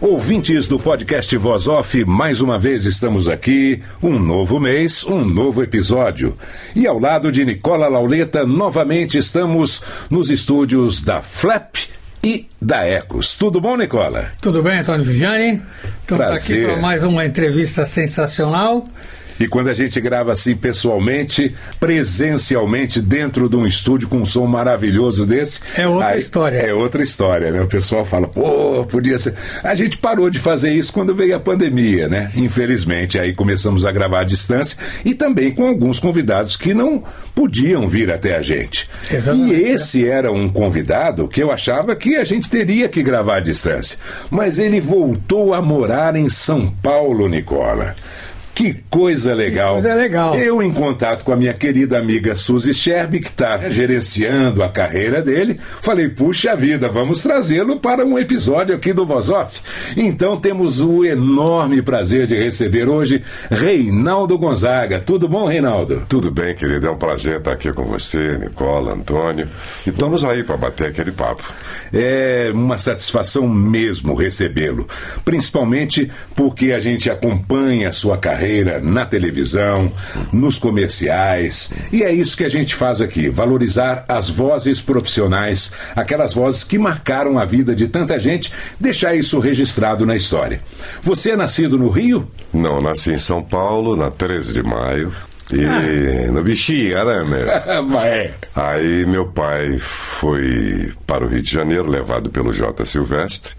Ouvintes do podcast Voz Off, mais uma vez estamos aqui. Um novo mês, um novo episódio. E ao lado de Nicola Lauleta, novamente estamos nos estúdios da Flap e da Ecos. Tudo bom, Nicola? Tudo bem, Antônio Viviane? Estamos Prazer. aqui para mais uma entrevista sensacional. E quando a gente grava assim pessoalmente, presencialmente, dentro de um estúdio com um som maravilhoso desse. É outra história. É outra história, né? O pessoal fala, pô, podia ser. A gente parou de fazer isso quando veio a pandemia, né? Infelizmente. Aí começamos a gravar à distância e também com alguns convidados que não podiam vir até a gente. Exatamente. E esse era um convidado que eu achava que a gente teria que gravar à distância. Mas ele voltou a morar em São Paulo, Nicola. Que coisa legal. coisa legal. Eu, em contato com a minha querida amiga Suzy Scherb, que está gerenciando a carreira dele, falei: puxa vida, vamos trazê-lo para um episódio aqui do Voz Off. Então temos o enorme prazer de receber hoje Reinaldo Gonzaga. Tudo bom, Reinaldo? Tudo bem, querido. É um prazer estar aqui com você, Nicola, Antônio. E estamos aí para bater aquele papo. É uma satisfação mesmo recebê-lo, principalmente porque a gente acompanha a sua carreira na televisão, nos comerciais, e é isso que a gente faz aqui, valorizar as vozes profissionais, aquelas vozes que marcaram a vida de tanta gente, deixar isso registrado na história. Você é nascido no Rio? Não, nasci em São Paulo, na 13 de maio. E no Bexiga, né, meu? Aí meu pai foi para o Rio de Janeiro, levado pelo J. Silvestre.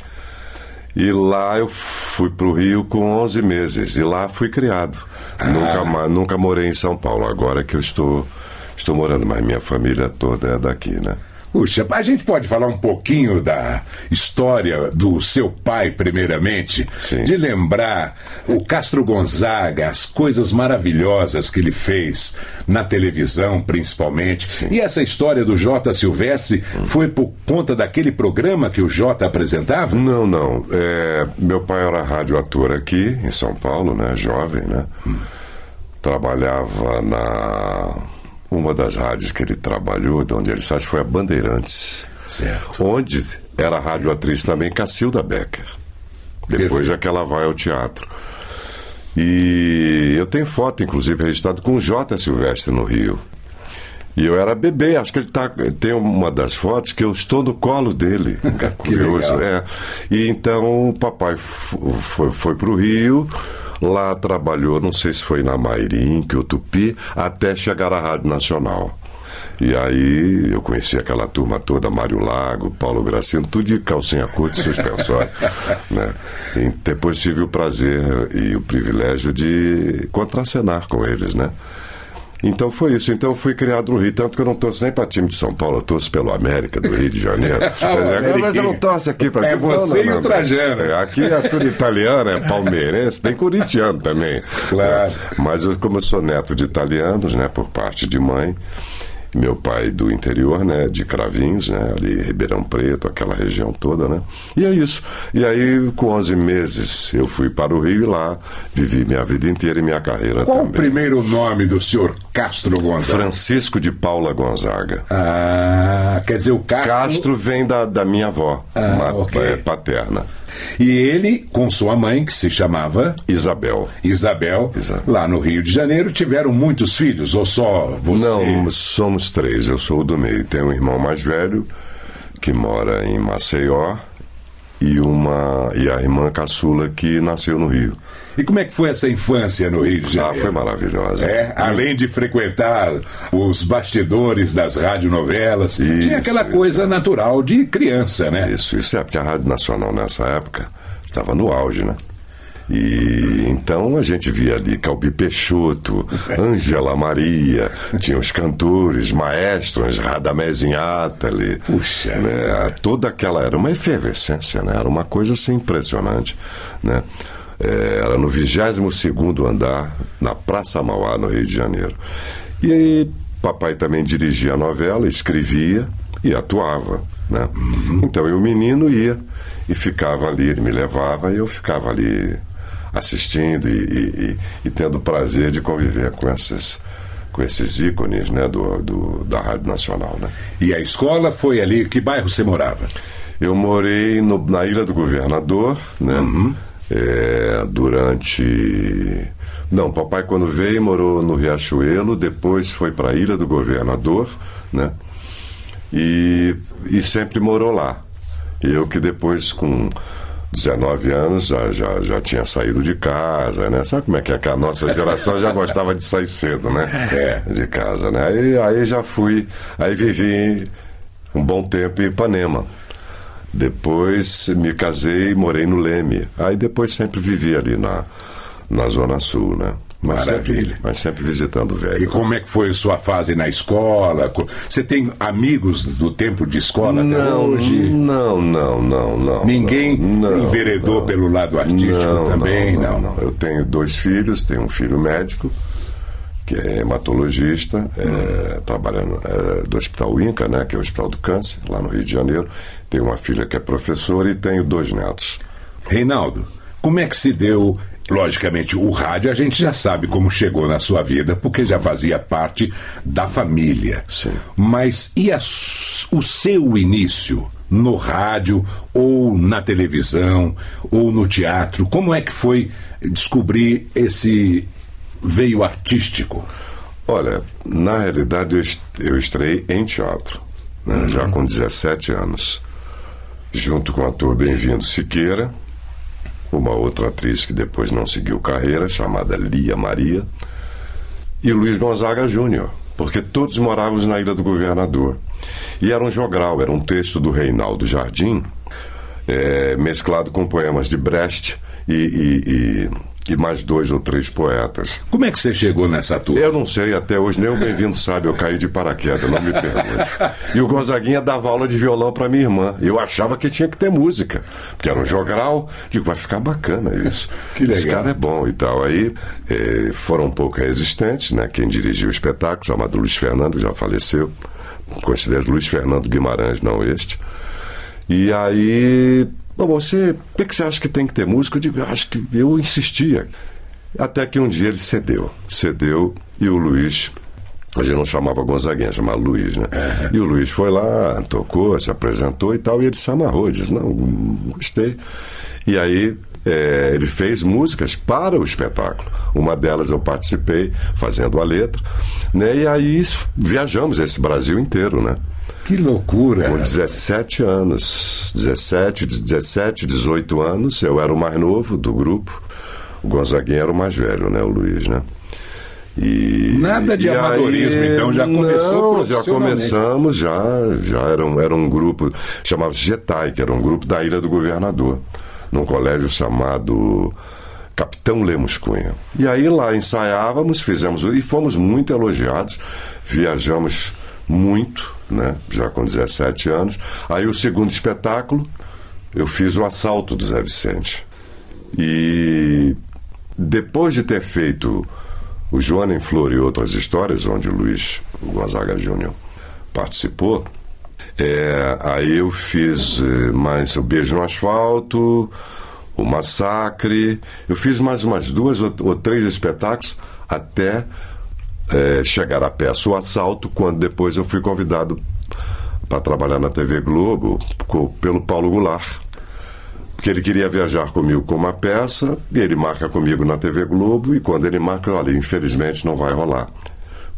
E lá eu fui para o Rio com 11 meses. E lá fui criado. Nunca, ma- nunca morei em São Paulo. Agora que eu estou, estou morando, mas minha família toda é daqui, né? Puxa, a gente pode falar um pouquinho da história do seu pai, primeiramente? Sim. De lembrar o Castro Gonzaga, as coisas maravilhosas que ele fez na televisão, principalmente. E essa história do Jota Silvestre foi por conta daquele programa que o Jota apresentava? Não, não. É, meu pai era radioator aqui em São Paulo, né? Jovem, né? Trabalhava na uma das rádios que ele trabalhou, de onde ele saiu, foi a Bandeirantes, Certo. onde era radioatriz também Cacilda Becker. Depois Perfeito. é que ela vai ao teatro. E eu tenho foto, inclusive, registrada com o J. Silvestre no Rio. E eu era bebê, acho que ele tá, tem uma das fotos que eu estou no colo dele. É curioso, legal. é. E então o papai foi, foi para o Rio, lá trabalhou, não sei se foi na Mairim, que o Tupi, até chegar à Rádio Nacional. E aí eu conheci aquela turma toda, Mário Lago, Paulo Gracino, tudo de calcinha curta e suspensório. né? E depois tive o prazer e o privilégio de contracenar com eles, né? Então foi isso. Então eu fui criado no Rio, tanto que eu não torço nem para time de São Paulo, eu torço pelo América do Rio de Janeiro. América. Mas eu não torço aqui para É você e o Trajano. É, aqui é tudo italiano, é palmeirense, tem corintiano também. Claro. É, Mas eu, como eu sou neto de italianos, né, por parte de mãe, meu pai do interior, né, de Cravinhos, né, ali Ribeirão Preto, aquela região toda, né? E é isso. E aí, com 11 meses, eu fui para o Rio e lá vivi minha vida inteira e minha carreira Qual o também. primeiro nome do senhor Castro Gonzaga? Francisco de Paula Gonzaga. Ah, quer dizer, o Castro. Castro vem da, da minha avó, Ah, ma- ok. é, paterna, E ele, com sua mãe, que se chamava Isabel. Isabel, lá no Rio de Janeiro, tiveram muitos filhos, ou só você? Não, somos três. Eu sou o do meio. Tem um irmão mais velho que mora em Maceió e uma e a irmã caçula que nasceu no Rio. E como é que foi essa infância no Rio de Janeiro? Ah, foi maravilhosa. É, além de frequentar os bastidores das radionovelas, tinha aquela isso. coisa natural de criança, né? Isso, isso é porque a Rádio Nacional nessa época estava no auge, né? E então a gente via ali Calbi Peixoto, Ângela Maria, tinha os cantores, maestros, Radamés Inátali. Puxa. Né? Toda aquela. Era uma efervescência, né? Era uma coisa assim impressionante, né? É, era no 22 andar, na Praça Mauá, no Rio de Janeiro. E aí, papai também dirigia a novela, escrevia e atuava. Né? Então, eu, menino, ia e ficava ali, ele me levava e eu ficava ali assistindo e, e, e, e tendo o prazer de conviver com esses, com esses ícones né, do, do, da Rádio Nacional. Né? E a escola foi ali, que bairro você morava? Eu morei no, na Ilha do Governador, né? É, durante. Não, papai quando veio morou no Riachuelo, depois foi para a Ilha do Governador, né? E, e sempre morou lá. Eu que depois, com 19 anos, já, já, já tinha saído de casa, né? Sabe como é que é que a nossa geração já gostava de sair cedo, né? É. De casa, né? Aí, aí já fui, aí vivi um bom tempo em Ipanema. Depois me casei e morei no Leme. Aí depois sempre vivi ali na, na Zona Sul, né? Mas Maravilha. sempre, mas sempre visitando o E velho. como é que foi sua fase na escola? Co- Você tem amigos do tempo de escola até Não, hoje? não, não, não, não. Ninguém não, enveredou não. pelo lado artístico também? não, não, Eu tenho dois filhos, tenho um filho médico, que é hematologista, é, trabalhando é, do Hospital Inca, né, que é o Hospital do Câncer, lá no Rio de Janeiro. Tenho uma filha que é professora e tenho dois netos. Reinaldo, como é que se deu? Logicamente, o rádio a gente já sabe como chegou na sua vida, porque já fazia parte da família. Sim. Mas e a o seu início no rádio, ou na televisão, ou no teatro? Como é que foi descobrir esse veio artístico? Olha, na realidade eu, est- eu estreiei em teatro, né, já com 17 anos, junto com o ator Bem-vindo Siqueira, uma outra atriz que depois não seguiu carreira, chamada Lia Maria, e Luiz Gonzaga Júnior, porque todos morávamos na Ilha do Governador. E era um jogral, era um texto do Reinaldo Jardim, eh, mesclado com poemas de Brecht e, e- e- e mais dois ou três poetas. Como é que você chegou nessa turma? Eu não sei, até hoje nem o bem-vindo sabe, eu caí de paraquedas, não me pergunte. E o Gonzaguinha dava aula de violão para minha irmã. Eu achava que tinha que ter música, porque era um jogral. Digo, vai ficar bacana isso. Que legal. Esse cara é bom e tal. Aí eh, foram um pouco resistentes, né? Quem dirigiu o espetáculo, chamado Luiz Fernando, já faleceu. Considero Luiz Fernando Guimarães, não este. E aí, bom, você, o que, você acha que tem que ter música? Eu digo, "Eu acho que eu insistia. Até que um dia ele cedeu. Cedeu e o Luiz, a gente não chamava Gonzaguinha, chamava Luiz, né? E o Luiz foi lá, tocou, se apresentou e tal, e ele se amarrou, disse, não, gostei. E aí é, ele fez músicas para o espetáculo. Uma delas eu participei, fazendo a letra, né? E aí viajamos esse Brasil inteiro, né? Que loucura! Com 17 anos. 17, 17, 18 anos. Eu era o mais novo do grupo. O Gonzaguinha era o mais velho, né? O Luiz, né? E, Nada de e amadorismo, então, já começou não, já começamos, já, já era um, era um grupo, chamava-se Getai, que era um grupo da Ilha do Governador, num colégio chamado Capitão Lemos Cunha. E aí lá ensaiávamos, fizemos, e fomos muito elogiados, viajamos muito, né? Já com 17 anos. Aí o segundo espetáculo, eu fiz o assalto do Zé Vicente. E depois de ter feito o Joana em Flor e outras histórias, onde o Luiz Gonzaga Júnior participou, é, aí eu fiz eh, mais o Beijo no Asfalto, o Massacre, eu fiz mais umas duas ou, ou três espetáculos até eh, chegar à peça O Assalto, quando depois eu fui convidado para trabalhar na TV Globo co- pelo Paulo Goulart porque ele queria viajar comigo com uma peça, e ele marca comigo na TV Globo, e quando ele marca, olha, infelizmente não vai rolar.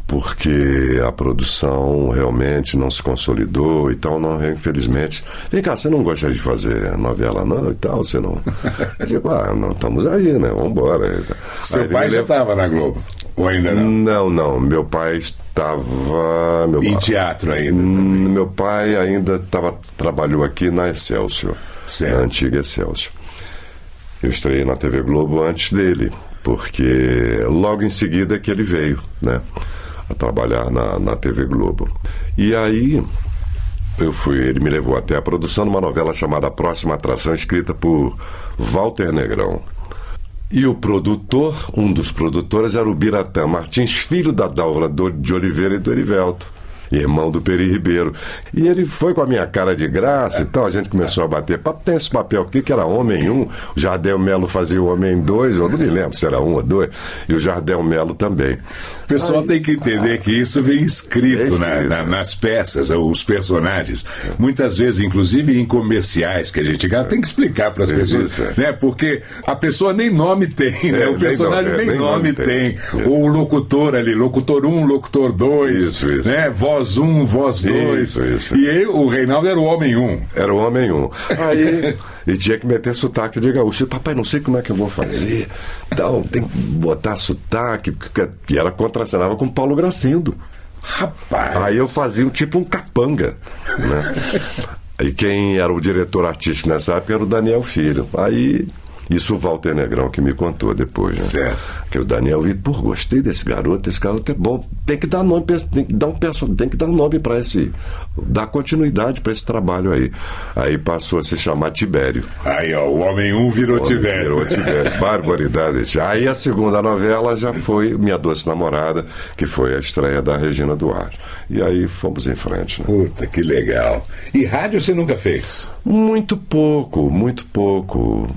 Porque a produção realmente não se consolidou e tal, não, infelizmente. Vem cá, você não gosta de fazer novela, não? E tal, você não. Eu digo, ah, não, estamos aí, né? Vamos embora. Seu pai já estava na Globo? Ou ainda não? Não, não. Meu pai estava. Meu... Em teatro ainda? Hum, Também. Meu pai ainda tava, trabalhou aqui na Excelsior, Certo. na antiga Excelsior. Eu estreiei na TV Globo antes dele, porque logo em seguida que ele veio, né? A trabalhar na, na TV Globo. E aí eu fui, ele me levou até a produção de uma novela chamada Próxima Atração, escrita por Walter Negrão. E o produtor, um dos produtores, era o Biratã Martins, filho da do- de Oliveira e do Erivelto, irmão do Peri Ribeiro. E ele foi com a minha cara de graça e tal, a gente começou a bater papo. Tem esse papel aqui que era Homem 1, o Jardel Melo fazia o Homem 2, eu não me lembro se era um ou dois, e o Jardel Melo também. O pessoal tem que entender que isso vem escrito, É na- escrito. na- nas peças, os personagens. Muitas vezes, inclusive em comerciais que a gente grava, tem que explicar para as É pessoas, isso, é. né? Porque a pessoa nem nome tem, né? É, o nem personagem nome- é, nem, nem nome, nome tem. tem. Ou o locutor ali, locutor 1, locutor 2, Isso, isso. né? Voz 1, voz 2. Isso, isso. E o Reinaldo era o homem 1. Era o homem um. Aí, e tinha que meter sotaque de gaúcho. Papai, não sei como é que eu vou fazer. Então, tem que botar sotaque. E ela contracenava com Paulo Gracindo. Rapaz. Aí eu fazia um tipo um capanga, né? E quem era o diretor artístico nessa época era o Daniel Filho. Aí, isso o Walter Negrão que me contou depois, né? Certo. Que o Daniel viu, pô, gostei desse garoto, esse garoto é bom. Tem que dar nome, pra esse- tem que dar um perso- tem que dar um nome para esse, dar continuidade para esse trabalho aí. Aí passou a se chamar Tibério. Aí, ó, o homem 1 virou Homem Tibério. virou Tibério. Barbaridade. Aí a segunda novela já foi Minha Doce Namorada, que foi a estreia da Regina Duarte. E aí fomos em frente. né? Puta, que legal. E rádio você nunca fez? Muito pouco, muito pouco.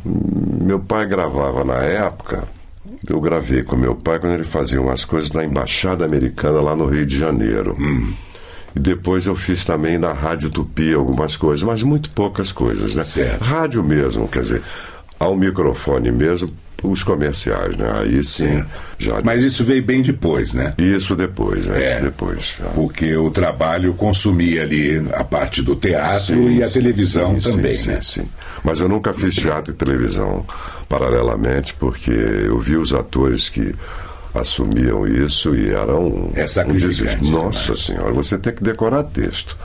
Meu pai gravava na época. Eu gravei com meu pai quando ele fazia umas coisas na Embaixada Americana lá no Rio de Janeiro. E depois eu fiz também na Rádio Tupi algumas coisas, mas muito poucas coisas, né? Certo. Rádio mesmo, quer dizer, ao microfone mesmo, os comerciais, né? Aí sim, já. Mas isso veio bem depois, né? Isso depois, né? É. Isso depois. já. Porque o trabalho consumia ali a parte do teatro Sim, e a sim, televisão sim, também, né? Sim, sim. Mas eu nunca fiz teatro e televisão paralelamente, porque eu vi os atores que assumiam isso e eram É um desespero. Nossa senhora, você tem que decorar texto.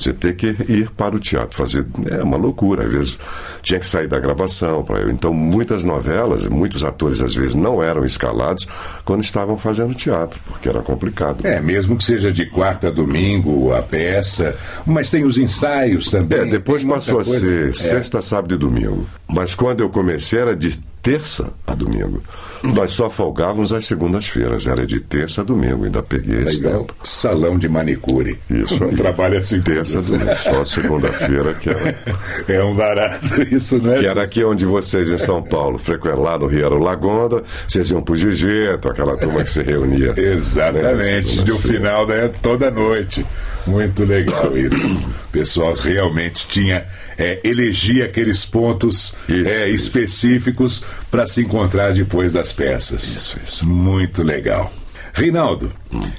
Você tem que ir para o teatro, fazer. É uma loucura. Às vezes tinha que sair da gravação. Então, muitas novelas, muitos atores às vezes não eram escalados quando estavam fazendo teatro, porque era complicado. É, mesmo que seja de quarta a domingo a peça, mas tem os ensaios também. É, depois passou a ser É. sexta, sábado e domingo. Mas quando eu comecei era de terça a domingo. Nós só folgávamos às segundas-feiras, era de terça a domingo, ainda peguei esse Legal. tempo. Salão de manicure. Isso aí. Trabalha assim. Terça a domingo, só segunda-feira que era. É um barato isso, né? Que era aqui onde vocês em São Paulo, frequentavam lá no Rio era o Lagonda, vocês iam pro Gigeto, aquela turma que se reunia. Exatamente, né, de um final né, toda noite. Muito legal isso. O pessoal realmente tinha, é, elegia aqueles pontos Isso, é, isso. específicos para se encontrar depois das peças. Isso, isso. Muito legal. Reinaldo,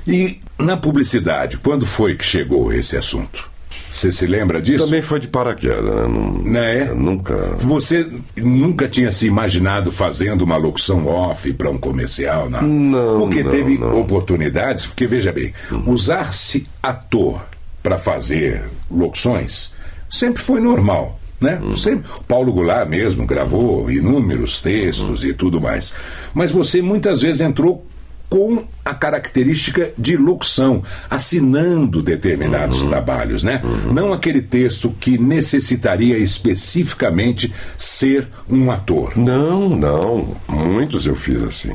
e na publicidade, quando foi que chegou esse assunto? Você se lembra disso? Também foi de paraquedas, né? Não, Né? Nunca. Você nunca tinha se imaginado fazendo uma locução off para um comercial, não? Não, Porque não, teve não. oportunidades, porque veja bem, usar-se ator para fazer locuções sempre foi normal. Né? Sempre, Paulo Goulart mesmo gravou inúmeros textos e tudo mais. Mas você muitas vezes entrou com a característica de locução, assinando determinados trabalhos, né? Não aquele texto que necessitaria especificamente ser um ator. Não, não. Muitos eu fiz assim.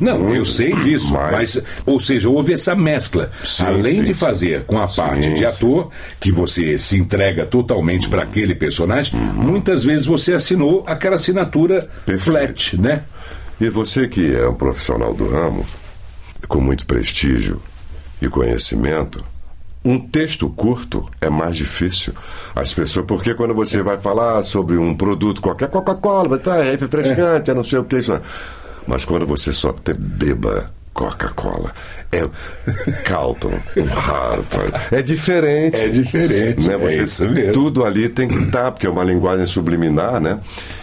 Não, eu sei disso, mas, Mas- ou seja, houve essa mescla. Sim, Além sim, de sim. fazer com a Sim, parte de sim. ator, que você se entrega totalmente para aquele personagem, Uhum. muitas vezes você assinou aquela assinatura Perfeito. flat, né? E você que é um profissional do ramo, com muito prestígio e conhecimento, um texto curto é mais difícil. As pessoas, porque quando você vai falar sobre um produto qualquer, Coca-Cola, estar é refrescante, é não sei o que. Isso. Mas quando você só te beba Coca-Cola. É Calton, um raro. É diferente. É diferente. Né? É Você, isso mesmo. Tudo ali tem que estar, porque é uma linguagem subliminar, né?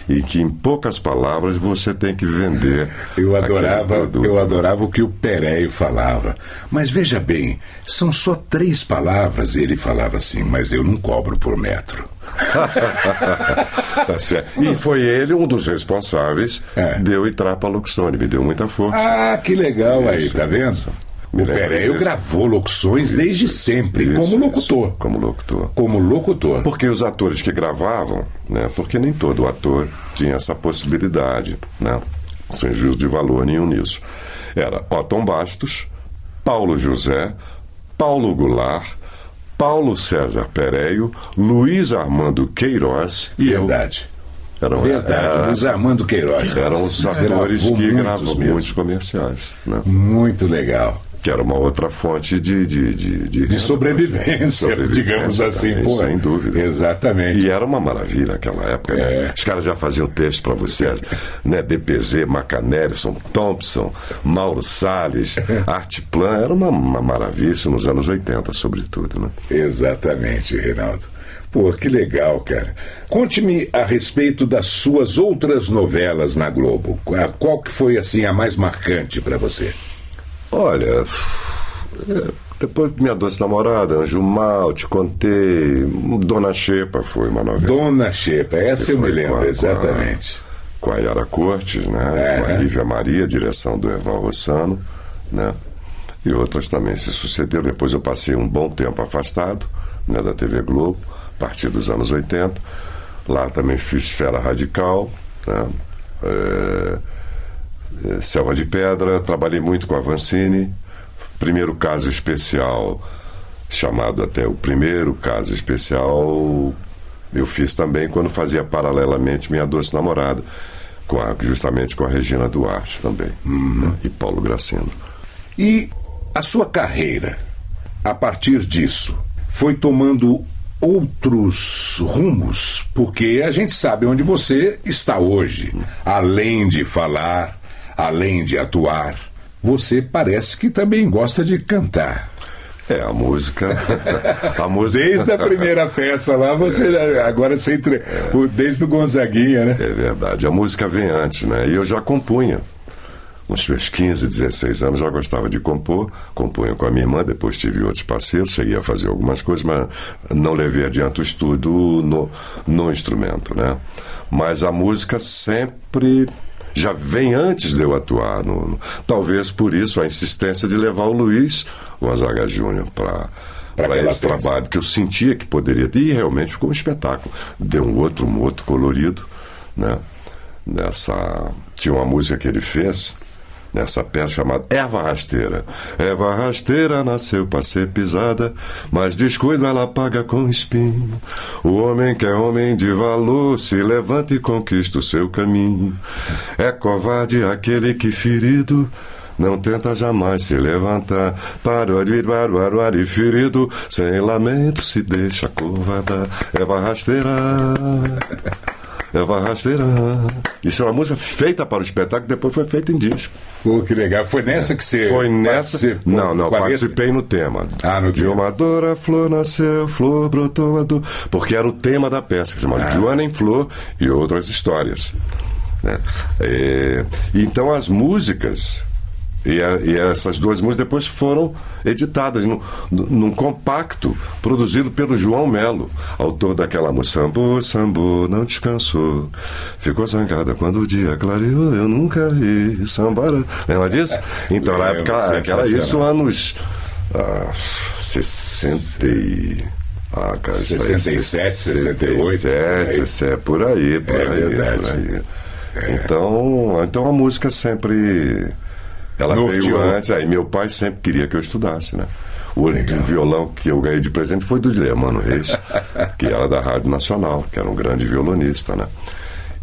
E que em poucas palavras você tem que vender. Eu adorava, eu adorava o que o Pereio falava. Mas veja bem, são só três palavras. E ele falava assim, mas eu não cobro por metro. Tá certo. E foi ele um dos responsáveis É. de eu entrar para a Luxone, me deu muita força. Ah, que legal aí, Isso, tá vendo? isso. O Me lembro Pereio gravou locuções desde sempre, Isso, como isso. locutor. Como locutor. Como locutor. Porque os atores que gravavam, né? Porque nem todo ator tinha essa possibilidade, né? Sem juízo de valor nenhum nisso. Era Otton Bastos, Paulo José, Paulo Goulart, Paulo César Pereio, Luiz Armando Queiroz e Verdade. eu. Eram, Verdade. era- Luiz Armando Queiroz. eram os atores que gravavam muitos comerciais, né? Muito legal. Que era uma outra fonte de... De, de, de, De sobrevivência, Sobrevivência digamos assim. também, pô. sem dúvida. Exatamente. E era uma maravilha naquela época, né? É. Os caras já faziam texto para você, né? DPZ, Macanelson, Thompson, Mauro Salles, Artplan, era uma, uma maravilha, isso nos anos 80, sobretudo, né? Exatamente, Reinaldo. Pô, que legal, cara. Conte-me a respeito das suas outras novelas na Globo. Qual, qual que foi, assim, a mais marcante para você? Olha, é, depois Minha Doce Namorada, Anjo Mal, Te Contei, Dona Xepa foi uma novela. Dona Xepa, essa eu me Foi com a- lembro, com a- exatamente. com a Yara Cortes, né? É. com a Lívia Maria, direção do Erval Rossano, né? E outras também se sucederam. Depois eu passei um bom tempo afastado né, da TV Globo, a partir dos anos 80. Lá também fiz Esfera Radical, né? É, Selva de Pedra, trabalhei muito com a Vancini. Primeiro caso especial, chamado até o primeiro caso especial, eu fiz também quando fazia paralelamente Minha Doce Namorada, com a- justamente com a Regina Duarte também, né? e Paulo Gracindo. E a sua carreira, a partir disso, foi tomando outros rumos? Porque a gente sabe onde você está hoje. Além de falar, além de atuar, você parece que também gosta de cantar. É, a música. a música. Desde a primeira peça lá, você agora você entre... o- desde o Gonzaguinha, né? É verdade. A música vem antes, né? E eu já compunha. Nos meus 15, 16 anos já gostava de compor. Compunha com a minha irmã, depois tive outros parceiros, cheguei a fazer algumas coisas, mas não levei adiante o estudo no, no instrumento, né? Mas a música sempre já vem antes de eu atuar. No, talvez por isso a insistência de levar o Luiz Gonzaga Júnior para para esse peça. trabalho que eu sentia que poderia ter e realmente ficou um espetáculo deu um outro um outro colorido né nessa tinha uma música que ele fez nessa peça chamada Erva Rasteira Erva Rasteira nasceu para ser pisada mas descuido ela paga com espinho o homem que é homem de valor se levanta e conquista o seu caminho é covarde aquele que ferido não tenta jamais se levantar. Paruari, ferido, sem lamento se deixa covardar. Eva rasteira. Eva rasteira. Isso é uma música feita para o espetáculo, depois foi feita em disco. Pô, que legal. Foi nessa que você. Foi nessa. participou Não, não, letra? participei no tema. Ah, no De uma dor a flor nasceu, flor brotou a dor. Porque era o tema da peça, que se Ah. chama Joana em Flor e outras histórias. né? É, então as músicas. E, a- e essas duas músicas depois foram editadas num, num compacto produzido pelo João Melo, autor daquela música Sambo, Sambo, não descansou. Ficou zangada quando o dia clareou, eu nunca vi sambara. Lembra disso? Então, na época, era isso anos ah, 60 e... Ah, cara, isso aí, 67, 68, 67, isso é por aí, por É aí, verdade. por aí. Então, então a música sempre ela Norteou. veio antes, aí meu pai sempre queria que eu estudasse, né? O único violão que eu ganhei de presente foi do Dilemano Reis, que era da Rádio Nacional, que era um grande violonista, né?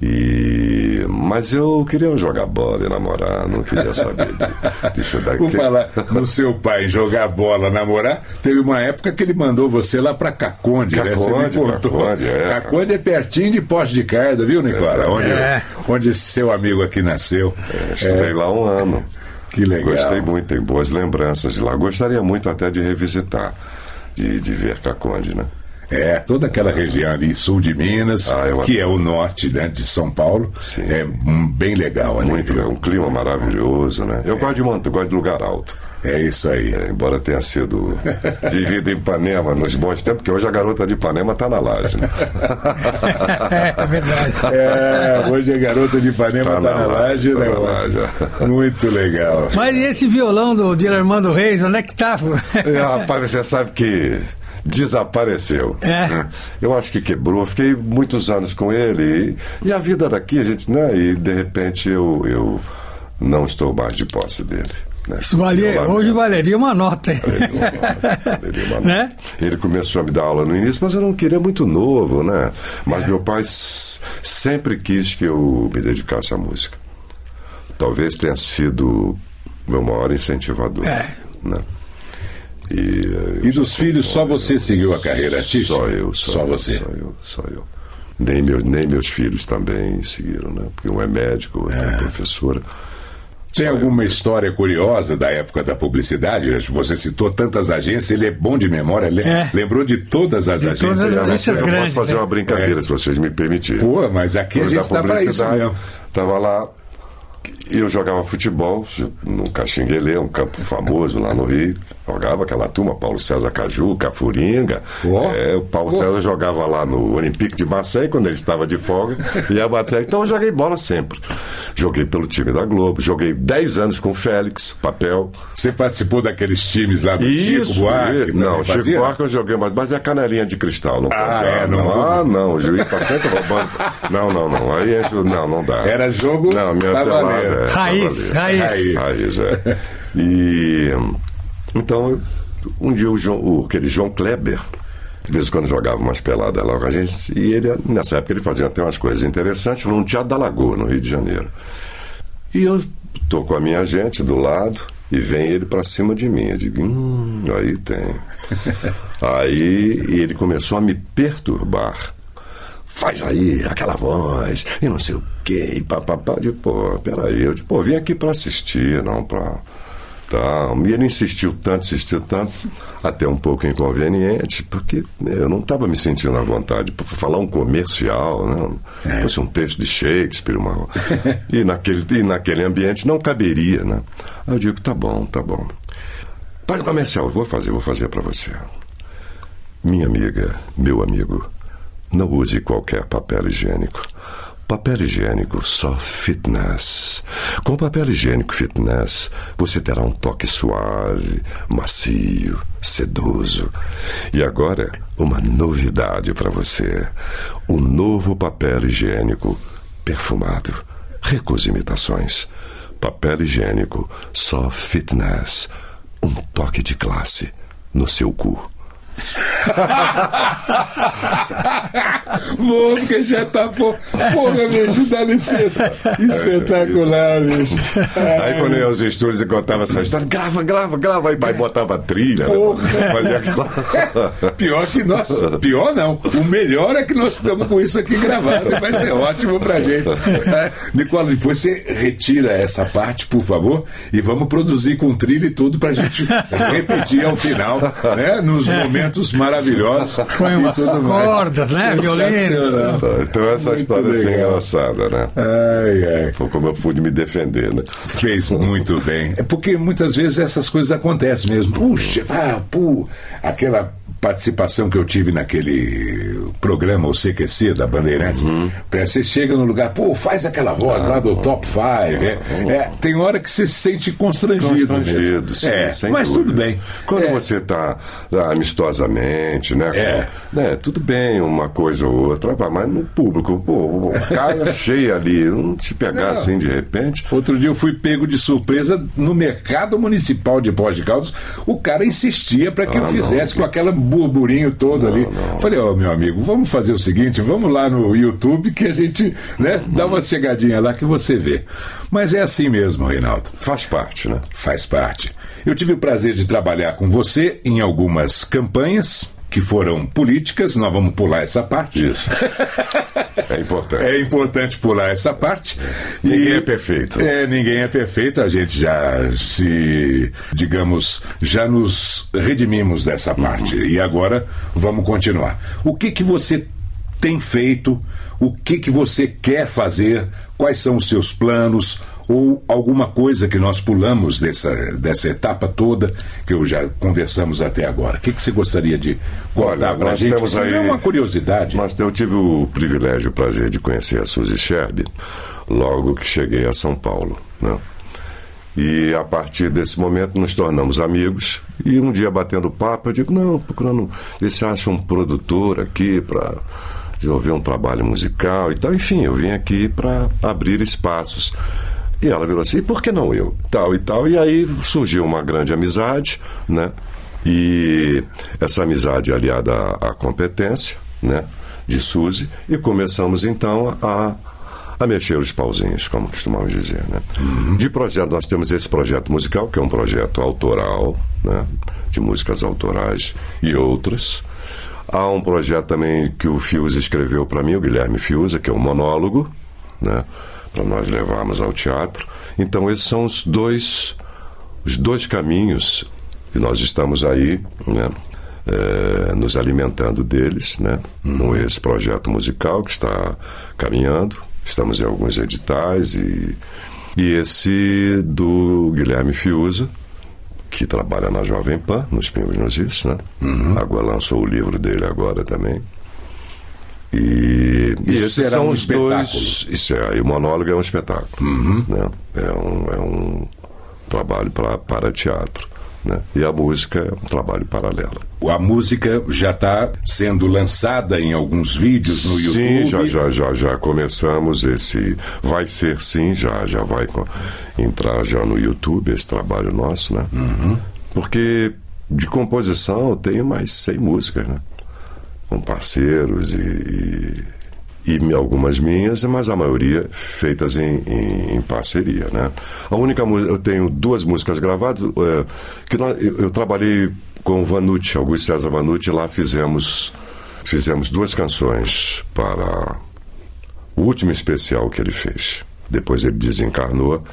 E... Mas eu queria jogar bola e namorar, não queria saber de, disso daqui. Por falar no seu pai jogar bola, namorar, teve uma época que ele mandou você lá pra Caconde, né? Você me Caconde, contou. Caconde, é. Caconde é pertinho de Poste de Carda, viu, Nicola? Onde, É. onde esse seu amigo aqui nasceu. Estudei lá um ano. Que legal. Gostei muito, tem boas lembranças de lá. Gostaria muito até de revisitar, de, de ver Caconde, né? É, toda aquela região ali, sul de Minas, Ah, eu que é o norte né, de São Paulo. Sim, é sim. bem legal ali. Muito, é um clima maravilhoso, né? Eu gosto de eu gosto de lugar alto. É isso aí. É, embora tenha sido vivido em Ipanema nos bons tempos, porque hoje a garota de Ipanema está na laje, né? é verdade. É, hoje a garota de Ipanema tá, na laje, tá né? na laje. Muito legal. Mas e esse violão do de Armando Reis, onde é que tá? É, rapaz, você sabe que desapareceu. É. Eu acho que quebrou. Fiquei muitos anos com ele. E, e a vida daqui, a gente, né? E de repente eu, eu não estou mais de posse dele. Né? Isso valia, Eu lamento. hoje valeria uma nota. hein? Valeria uma nota, valeria uma nota. Né? Ele começou a me dar aula no início, mas eu não queria muito novo, né? Mas meu pai sempre quis que eu me dedicasse à música. Talvez tenha sido meu maior incentivador. É. Né? E, eh, E dos filhos, só você seguiu a carreira artística? Só eu, só, Só eu, você. Só eu, só eu. Nem, meu, nem meus filhos também seguiram, né? Porque um é médico, outro é, professora. Tem Só eu. alguma história curiosa da época da publicidade? Você citou tantas agências, ele é bom de memória, É. lembrou de todas as De agências. todas as Eu, não agências eu grandes, posso fazer né? uma brincadeira, É. se vocês me permitirem. Pô, mas aqui a Depois gente da está para isso mesmo. Tava lá e eu jogava futebol no Caxinguelê, um campo famoso lá no Rio. Jogava aquela turma, Paulo César Caju, Cafuringa. Ó. É, o Paulo César jogava lá no Olympique de Marseille, quando ele estava de folga, ia bater. Então eu joguei bola sempre. Joguei pelo time da Globo, joguei 10 anos com o Félix, papel. Você participou daqueles times lá do Chico Isso, Buarque? isso. também não, Chico fazia? Buarque eu joguei, mas, mas é canelinha de cristal, não Ah, pode. é, não vou- Ah, não, o juiz tá sempre roubando. Não, não, não. Aí enche, não, não dá. Era jogo Não, minha pelada é, Raiz, valer. raiz. Raiz, é. E então, um dia o, João, o aquele João Kleber, de vez em quando jogava umas peladas lá com a gente, e ele, nessa época ele fazia até umas coisas interessantes, no Teatro da Lagoa, no Rio de Janeiro. E eu tô com a minha gente do lado e vem ele pra cima de mim. Eu digo, hum, aí tem. aí ele começou a me perturbar. Faz aí aquela voz, e não sei o quê, e papapá. Eu digo, pô, peraí. Eu digo, pô, vim aqui pra assistir, não pra. Tá. E ele insistiu tanto, insistiu tanto, até um pouco inconveniente, porque eu não estava me sentindo à vontade para falar um comercial, né? Fosse um texto de Shakespeare, uma... e, naquele, e naquele ambiente não caberia, né? Aí eu digo, tá bom, tá bom. Pai comercial, eu vou fazer, vou fazer para você. Minha amiga, meu amigo, não use qualquer papel higiênico. Papel higiênico só fitness. Com papel higiênico fitness, você terá um toque suave, macio, sedoso. E agora, uma novidade para você: o novo papel higiênico perfumado. Recuse imitações. Papel higiênico só fitness. Um toque de classe no seu cu. Bom, porque já tá. Pô, porra, bicho, dá licença. Espetacular, bicho. Aí quando eu ia aos estúdios e contava essa história, grava, grava, grava, aí pai botava trilha, né? Fazia. Pior que nós. Pior não. O melhor é que nós ficamos com isso aqui gravado. Vai ser ótimo pra gente. É, Nicola, depois você retira essa parte, por favor, e vamos produzir com trilha e tudo pra gente repetir ao final, né? Nos momentos maravilhosos. Põe umas mais. cordas, né? Violinos. Então essa Muito história assim é legal. engraçada, né? Ai, ai. Foi como eu pude me defender, né? Fez muito bem. É porque muitas vezes essas coisas acontecem mesmo. Puxa, ah, pu, aquela participação que eu tive naquele programa, o CQC da Bandeirantes. Você chega no lugar, pô, faz aquela voz lá do Top 5. É, é, tem hora que você se sente constrangido. Constrangido, sim, é, mas dúvida. tudo bem. Quando É, você está amistosamente, né? É. com- né, Tudo bem, uma coisa ou outra, mas no público, pô, o cara cheio ali, não te pegar Não. assim de repente. Outro dia eu fui pego de surpresa no mercado municipal de Pós de Caldas. O cara insistia para que eu Ah, fizesse não. com aquele burburinho todo ali. Falei, ó, meu amigo, vamos fazer o seguinte: vamos lá no YouTube que a gente né, dá uma chegadinha lá que você vê. Mas é assim mesmo, Reinaldo. Faz parte, né? Faz parte. Eu tive o prazer de trabalhar com você em algumas campanhas que foram políticas, nós vamos pular essa parte. Isso. É importante. É importante pular essa parte. Ninguém é perfeito. É, ninguém é perfeito. A gente já se, digamos, já nos redimimos dessa parte. E agora vamos continuar. O que que você tem feito? O que que você quer fazer? Quais são os seus planos? Ou alguma coisa que nós pulamos dessa, dessa etapa toda que eu já conversamos até agora? O que, que você gostaria de contar para a gente? temos Isso aí- é uma curiosidade. Mas eu tive o privilégio e o prazer de conhecer a Suzy Scherb logo que cheguei a São Paulo. Né? E a partir desse momento nos tornamos amigos. E um dia batendo papo, eu digo: não, procurando se acha um produtor aqui para desenvolver um trabalho musical e tal. Enfim, eu vim aqui para abrir espaços. E ela virou assim: e por que não eu? Tal e tal. E aí surgiu uma grande amizade, né? E essa amizade aliada à, à competência, né? De Suzy. E começamos então a a mexer os pauzinhos, como costumamos dizer. Né? De projeto, nós temos esse projeto musical, que é um projeto autoral, né? de músicas autorais e outras. Há um projeto também que o Fius escreveu para mim, o Guilherme Fiuza, que é um monólogo, né? Para nós levarmos ao teatro. Então, esses são os dois, os dois caminhos que nós estamos aí, né? eh, nos alimentando deles, né? Com esse projeto musical que está caminhando. Estamos em alguns editais e, e esse do Guilherme Fiuza, que trabalha na Jovem Pan, nos Pingos nos Is, né? Agora lançou o livro dele agora também. E, e esses são um os dois. Isso é, e o monólogo é um espetáculo. Né? É, um, é um trabalho pra, para teatro. Né? E a música é um trabalho paralelo. A música já está sendo lançada em alguns vídeos no YouTube. Sim, já, já, já, já começamos esse. Vai ser sim, já, já vai entrar já no YouTube esse trabalho nosso, né? Porque de composição eu tenho mais 100 músicas, né? Com parceiros e, e, e algumas minhas, mas a maioria feitas em, em, em parceria, né? A única música, eu tenho duas músicas gravadas, é, que nós- eu, eu trabalhei com o Vanucci, Augusto César Vanucci, lá fizemos fizemos duas canções para o último especial que ele fez. Depois ele desencarnou,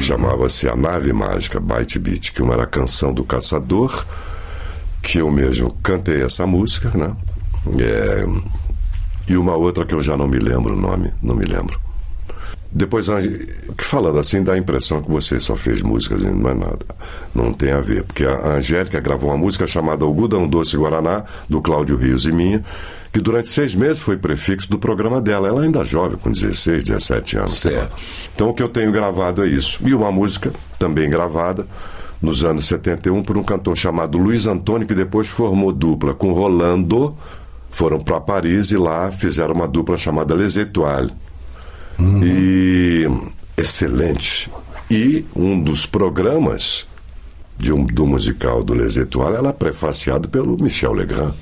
chamava-se A Nave Mágica, Byte Beat, que uma era a canção do caçador, que eu mesmo cantei essa música, né? É, e uma outra que eu já não me lembro o nome, não me lembro. Depois, que falando assim, dá a impressão que você só fez músicas e não é nada. Não tem a ver, porque a Angélica gravou uma música chamada Algodão Doce Guaraná, do Cláudio Rios e minha, que durante seis meses foi prefixo do programa dela. Ela ainda é jovem, com 16, 17 anos. Certo. Então o que eu tenho gravado é isso. E uma música também gravada nos anos 71 por um cantor chamado Luiz Antônio, que depois formou dupla com Rolando. Foram para Paris e lá fizeram uma dupla chamada Les Étoiles. E excelente. E um dos programas de um, do musical do Les Étoiles era prefaciado pelo Michel Legrand.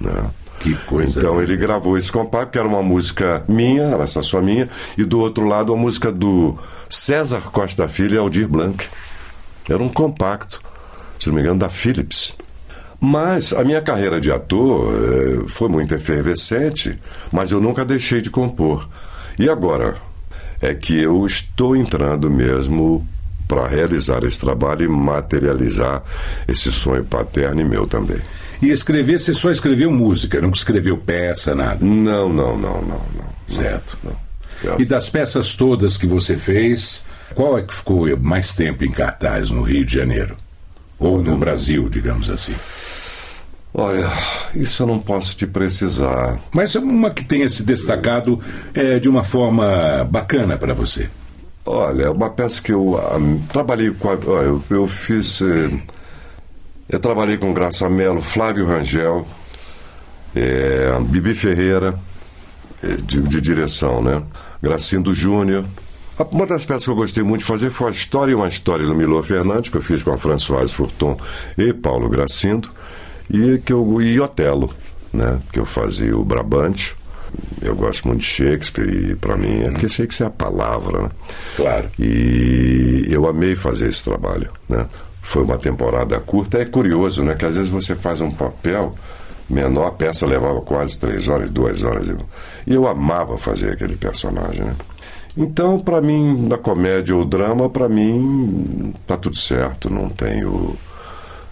Né? Que coisa. Então ele gravou esse compacto, que era uma música minha, era essa só minha, e do outro lado a música do César Costa Filho e Aldir Blanc. Era um compacto, se não me engano, da Philips. Mas a minha carreira de ator eh, foi muito efervescente, mas eu nunca deixei de compor. E agora é que eu estou entrando mesmo para realizar esse trabalho e materializar esse sonho paterno e meu também. E escrever, você só escreveu música, não escreveu peça, nada. Não, não, não, não, não. Certo. Não. E das peças todas que você fez, qual é que ficou mais tempo em cartaz no Rio de Janeiro? Ou no Brasil, digamos assim? Olha, isso eu não posso te precisar. Mas uma que tenha se destacado é, de uma forma bacana para você. Olha, uma peça que eu ah, trabalhei com. A, olha, eu, eu fiz. eh, eu trabalhei com Graça Mello, Flávio Rangel, eh, Bibi Ferreira, eh, de, de direção, né? Gracindo Júnior. Uma das peças que eu gostei muito de fazer foi a História e uma História do Milor Fernandes, que eu fiz com a Françoise Furton e Paulo Gracindo, e, que eu, e Otelo, né? Que eu fazia o Brabante. Eu gosto muito de Shakespeare e para mim é porque Shakespeare é a palavra, né? Claro. E eu amei fazer esse trabalho, né? Foi uma temporada curta. É curioso, né? Que às vezes você faz um papel, menor, a peça levava quase três horas, duas horas. E eu amava fazer aquele personagem, né? Então, para mim, na comédia ou drama, para mim, tá tudo certo, não tenho.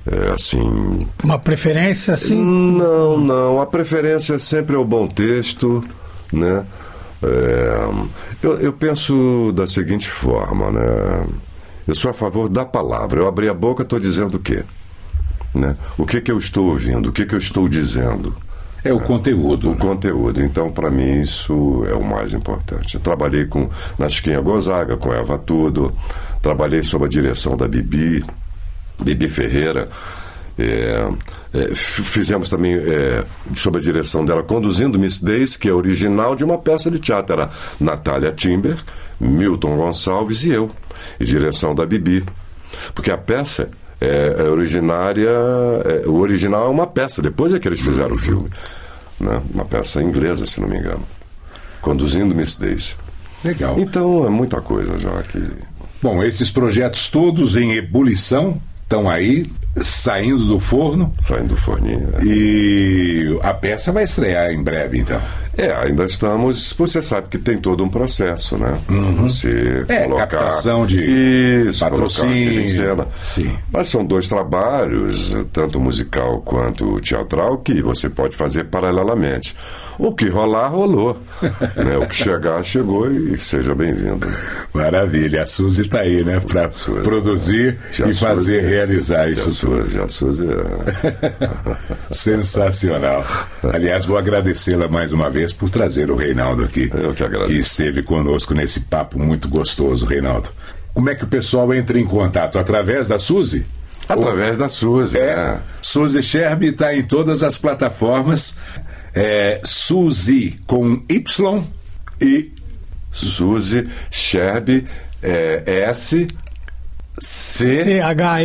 É, assim. Uma preferência assim? Não, não. A preferência sempre é o bom texto, né? É, eu, eu penso da seguinte forma, né? Eu sou a favor da palavra. Eu abri a boca, estou dizendo o quê? Né? O que, que eu estou ouvindo? O que, que eu estou dizendo? É o conteúdo. O conteúdo. Então, para mim, isso é o mais importante. Eu trabalhei com na Chiquinha Gonzaga, com Eva Tudo, trabalhei sob a direção da Bibi, Bibi Ferreira. É, é, fizemos também é, sob a direção dela Conduzindo Miss Daisy, que é original de uma peça de teatro. Era Natália Timber, Milton Gonçalves e eu, e direção da Bibi. Porque a peça é, é originária. É, o original é uma peça, depois é que eles fizeram o filme. Né? Uma peça inglesa, se não me engano. Conduzindo Miss Daisy. Legal. Então é muita coisa já que. Bom, esses projetos todos em ebulição estão aí, saindo do forno. Saindo do forninho. né? E a peça vai estrear em breve, então. É, ainda estamos. Você sabe que tem todo um processo, né? Você É, colocar. captação de Isso, patrocínio. em cena. Sim. Mas são dois trabalhos, tanto musical quanto teatral, que você pode fazer paralelamente. O que rolar, rolou. né? O que chegar, chegou e seja bem-vindo. Maravilha. A Suzy está aí, né? Para produzir Já e fazer Suzy- realizar já isso tudo. Suzy- Já Suzy é- Sensacional. Aliás, vou agradecê-la mais uma vez por trazer o Reinaldo aqui. Eu que agradeço. esteve conosco nesse papo muito gostoso, Reinaldo. Como é que o pessoal entra em contato? Através da Suzy? Através da Suzy, É. né? Suzy Sherby está em todas as plataformas. É Suzy com Y e Suzy Sherby é, S C. H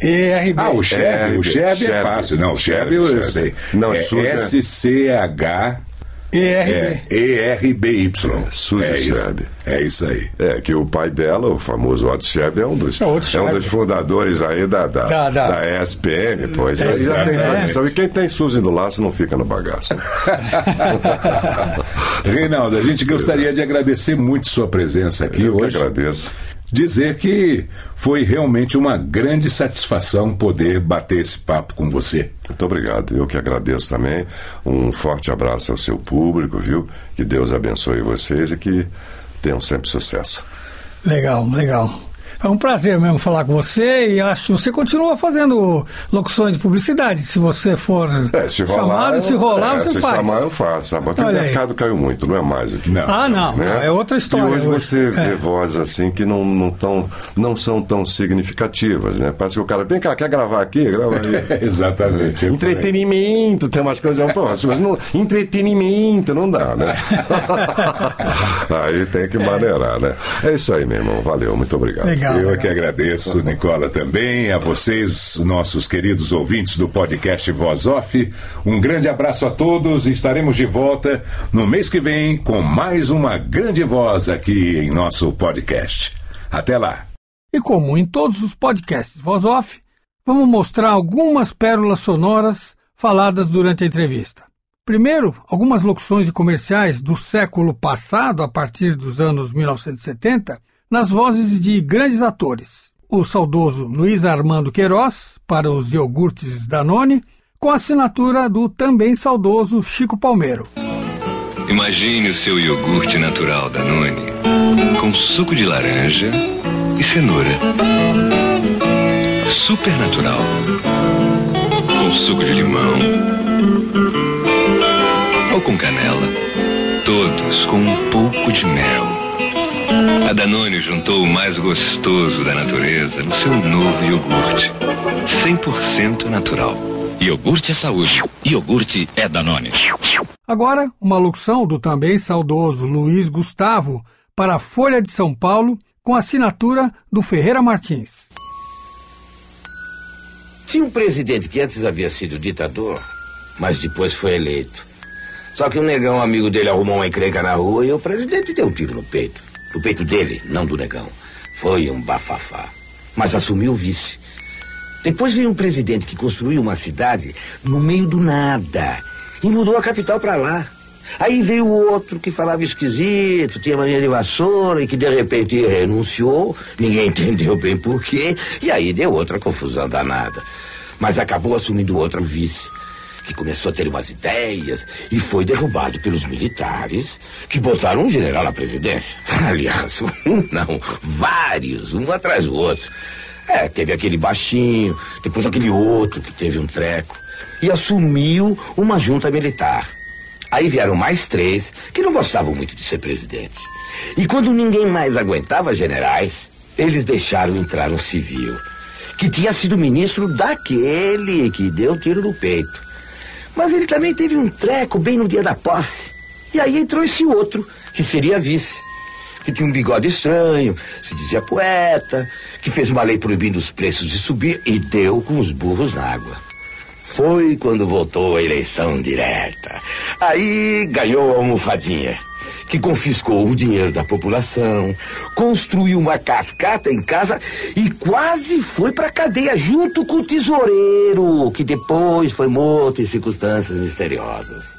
E-R-B. Ah, o Sherby, o Sherby é Sherby. fácil. Não, o eu Sherby. sei. Não, é Suzy é- S-C-H E-R-B. é, E-R-B-Y. Suzy é isso. Sherby. É isso aí. É, que o pai dela, o famoso Otto Sherby, é um dos, É, é um dos fundadores aí da, da, Da- da- da ESPN, pois. É, Aí já tem exatamente. tradição. E quem tem Suzy no laço não fica no bagaço. Reinaldo, a gente gostaria de agradecer muito sua presença aqui Eu que hoje. agradeço. Dizer que foi realmente uma grande satisfação poder bater esse papo com você. Muito obrigado. Eu que agradeço também. Um forte abraço ao seu público, viu? Que Deus abençoe vocês e que tenham sempre sucesso. Legal, legal. É um prazer mesmo falar com você e acho que você continua fazendo locuções de publicidade. Se você for É, se rolar, chamado, eu- se rolar, é, você se faz. chamar, eu faço. Sabe? Porque o Olha aí. mercado caiu muito, não é mais o que. Não. Ah, não, né? não, é outra história. E hoje você vê É. vozes assim que não, não, tão, não são tão significativas, né? Parece que o cara, vem cá, quer gravar aqui? Grava aí. Exatamente. Entretenimento, tem umas coisas. Pô, mas não, entretenimento não dá, né? aí tem que maneirar, né? É isso aí, meu irmão. Valeu, muito obrigado. Legal. Eu legal. que agradeço, Nicola, também, a vocês, nossos queridos ouvintes do podcast Voz Off. Um grande abraço a todos e estaremos de volta no mês que vem com mais uma grande voz aqui em nosso podcast. Até lá. E como em todos os podcasts Voz Off, vamos mostrar algumas pérolas sonoras faladas durante a entrevista. Primeiro, algumas locuções de comerciais do século passado, a partir dos anos 1970, nas vozes de grandes atores. O saudoso Luiz Armando Queiroz, para os iogurtes Danone, com a assinatura do também saudoso Chico Palmeiro. Imagine o seu iogurte natural Danone com suco de laranja e cenoura. Super natural. Com suco de limão. Ou com canela. Todos com um pouco de mel. A Danone juntou o mais gostoso da natureza no seu novo iogurte. 100% natural. Iogurte é saúde. Iogurte é Danone. Agora, uma locução do também saudoso Luiz Gustavo para a Folha de São Paulo, com assinatura do Ferreira Martins. Tinha um presidente que antes havia sido ditador, mas depois foi eleito. Só que um negão amigo dele arrumou uma encrenca na rua e o presidente deu um tiro no peito. No peito dele, não do negão. Foi um bafafá. Mas assumiu o vice. Depois veio um presidente que construiu uma cidade no meio do nada e mudou a capital para lá. Aí veio outro que falava esquisito, tinha mania de vassoura e que de repente renunciou, ninguém entendeu bem porquê, e aí deu outra confusão danada. Mas acabou assumindo outro vice, que começou a ter umas ideias e foi derrubado pelos militares, que botaram um general na presidência. Aliás, um não, vários, um atrás do outro. É, teve aquele baixinho, depois aquele outro que teve um treco. E assumiu uma junta militar. Aí vieram mais três que não gostavam muito de ser presidente. E quando ninguém mais aguentava generais, eles deixaram entrar um civil, que tinha sido ministro daquele que deu tiro no peito. Mas ele também teve um treco bem no dia da posse. E aí entrou esse outro, que seria vice que tinha um bigode estranho, se dizia poeta, que fez uma lei proibindo os preços de subir e deu com os burros na água. Foi quando voltou a eleição direta. Aí ganhou a almofadinha, que confiscou o dinheiro da população, construiu uma cascata em casa e quase foi pra cadeia junto com o tesoureiro, que depois foi morto em circunstâncias misteriosas.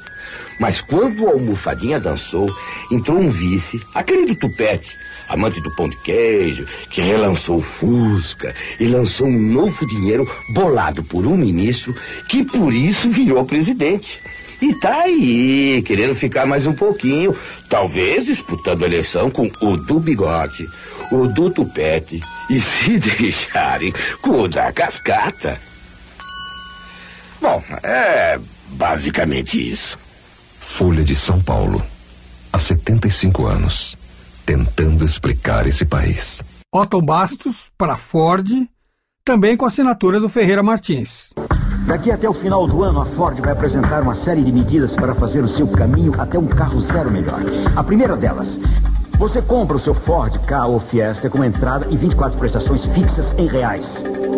Mas quando a almofadinha dançou, entrou um vice, aquele do tupete, amante do pão de queijo, que relançou o Fusca e lançou um novo dinheiro bolado por um ministro que por isso virou presidente. E tá aí, querendo ficar mais um pouquinho, talvez disputando a eleição com o do bigode, o do tupete e se deixarem com o da cascata. Bom, é basicamente isso. Folha de São Paulo, há 75 anos, tentando explicar esse país. Otto Bastos para Ford, também com assinatura do Ferreira Martins. Daqui até o final do ano, a Ford vai apresentar uma série de medidas para fazer o seu caminho até um carro zero melhor. A primeira delas, você compra o seu Ford Ka ou Fiesta com entrada e 24 prestações fixas em reais,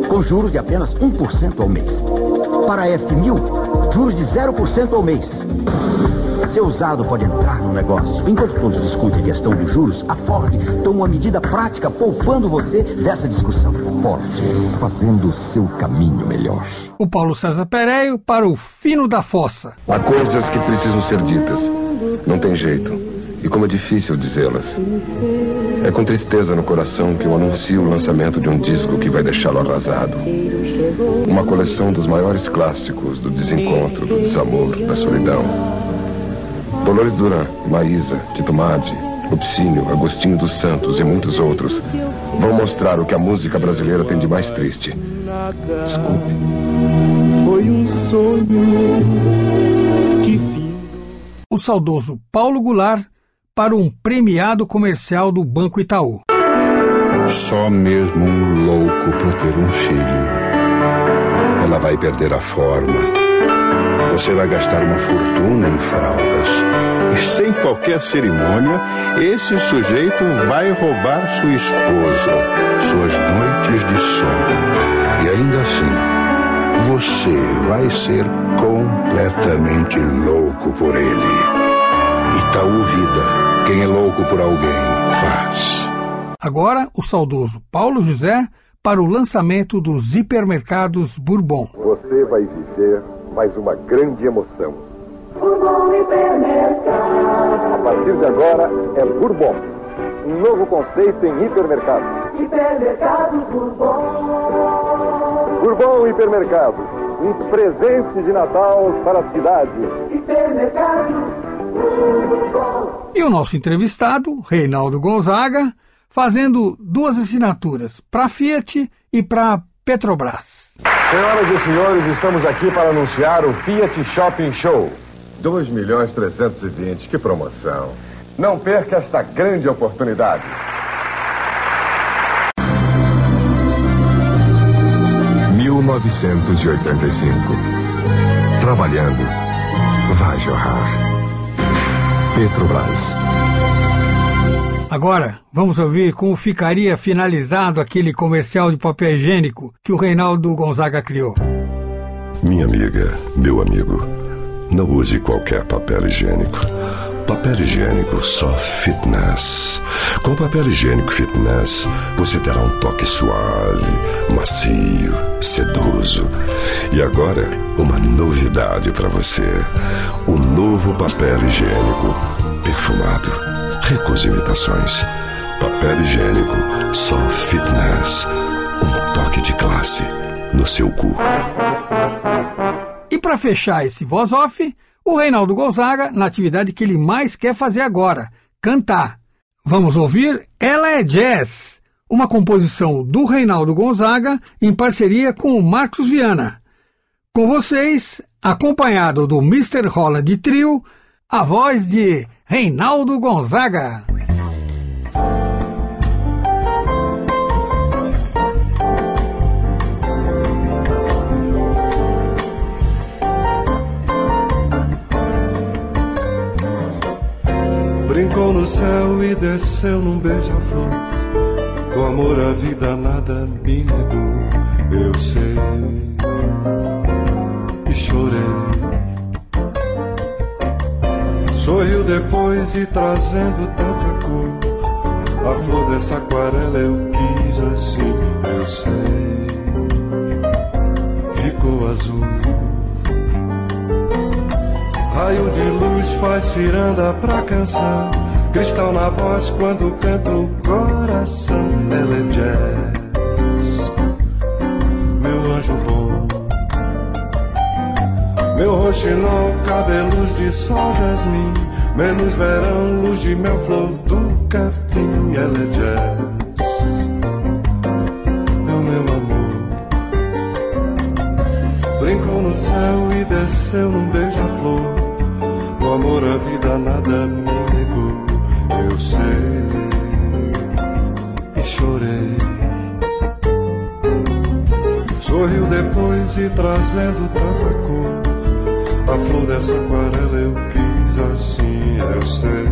com juros de apenas 1% ao mês. Para a F1000, juros de 0% ao mês. Seu usado pode entrar no negócio. Enquanto todos discutem a questão dos juros, a Ford toma uma medida prática poupando você dessa discussão. Ford, fazendo o seu caminho melhor. O Paulo César Pereio para o Fino da Fossa. Há coisas que precisam ser ditas. Não tem jeito. E como é difícil dizê-las. É com tristeza no coração que eu anuncio o lançamento de um disco que vai deixá-lo arrasado. Uma coleção dos maiores clássicos do desencontro, do desamor, da solidão. Dolores Duran, Maísa, Tito Madi, Lupicínio, Agostinho dos Santos e muitos outros vão mostrar o que a música brasileira tem de mais triste. Desculpe. Foi um sonho que O saudoso Paulo Goulart para um premiado comercial do Banco Itaú. Só mesmo um louco por ter um filho. Ela vai perder a forma. Você vai gastar uma fortuna em fraldas. E sem qualquer cerimônia, esse sujeito vai roubar sua esposa, suas noites de sono. E ainda assim, você vai ser completamente louco por ele. Itaú Vida. Quem é louco por alguém, faz. Agora, o saudoso Paulo José para o lançamento dos hipermercados Bourbon. Você vai viver mais uma grande emoção. Bourbon Hipermercado. A partir de agora é Bourbon. Um novo conceito em hipermercados. Hipermercados Bourbon. Bourbon Hipermercados. Um presente de Natal para a cidade. Hipermercados Bourbon. E o nosso entrevistado, Reinaldo Gonzaga, fazendo duas assinaturas para a Fiat e para a Petrobras. Senhoras e senhores, estamos aqui para anunciar o Fiat Shopping Show. 2 milhões 320, que promoção. Não perca esta grande oportunidade. ...1985. Trabalhando, vai jorrar. Petrobras. Agora, vamos ouvir como ficaria finalizado aquele comercial de papel higiênico que o Reinaldo Gonzaga criou. Minha amiga, meu amigo, não use qualquer papel higiênico. Papel higiênico só fitness. Com papel higiênico fitness, você terá um toque suave, macio, sedoso. E agora, uma novidade para você: o novo papel higiênico perfumado. Recusa imitações. Papel higiênico só fitness. Um toque de classe no seu cu. E para fechar esse voz off, o Reinaldo Gonzaga na atividade que ele mais quer fazer agora, cantar. Vamos ouvir Ela é Jazz, uma composição do Reinaldo Gonzaga em parceria com o Marcos Viana. Com vocês, acompanhado do Mr. Holland Trio, a voz de Reinaldo Gonzaga. Brincou no céu e desceu num beija-flor. Do amor à vida nada me negou. Eu sei e trazendo tanta cor. A flor dessa aquarela eu quis assim, eu sei. Ficou azul. Raio de luz faz ciranda pra canção. Cristal na voz quando canta o coração. Ela é jazz, meu anjo bom. Meu roxinol, cabelos de sol, jasmim. Menos verão, luz de mel, flor do capim. Ela é jazz, é o meu amor. Brincou no céu e desceu num beija-flor. No amor a vida nada me negou. Eu sei e chorei. Sorriu depois e trazendo tanta cor. A flor dessa aquarela eu quis assim, eu sei.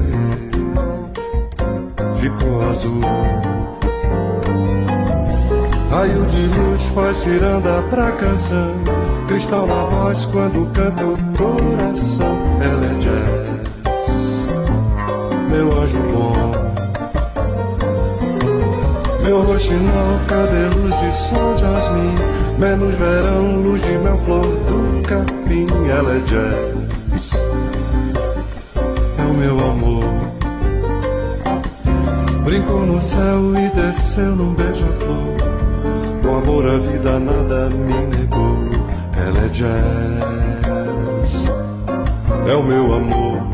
Ficou azul. Raio de luz faz ciranda pra canção. Cristal na voz quando canta o coração. Ela é jazz, meu anjo bom. Meu roxinol, cabelos de sol, jasmim. Menos verão, luz de mel, flor do capim. Ela é jazz, meu amor. Brincou no céu e desceu num beija-flor. Do amor a vida nada me negou. Ela é jazz, é o meu amor.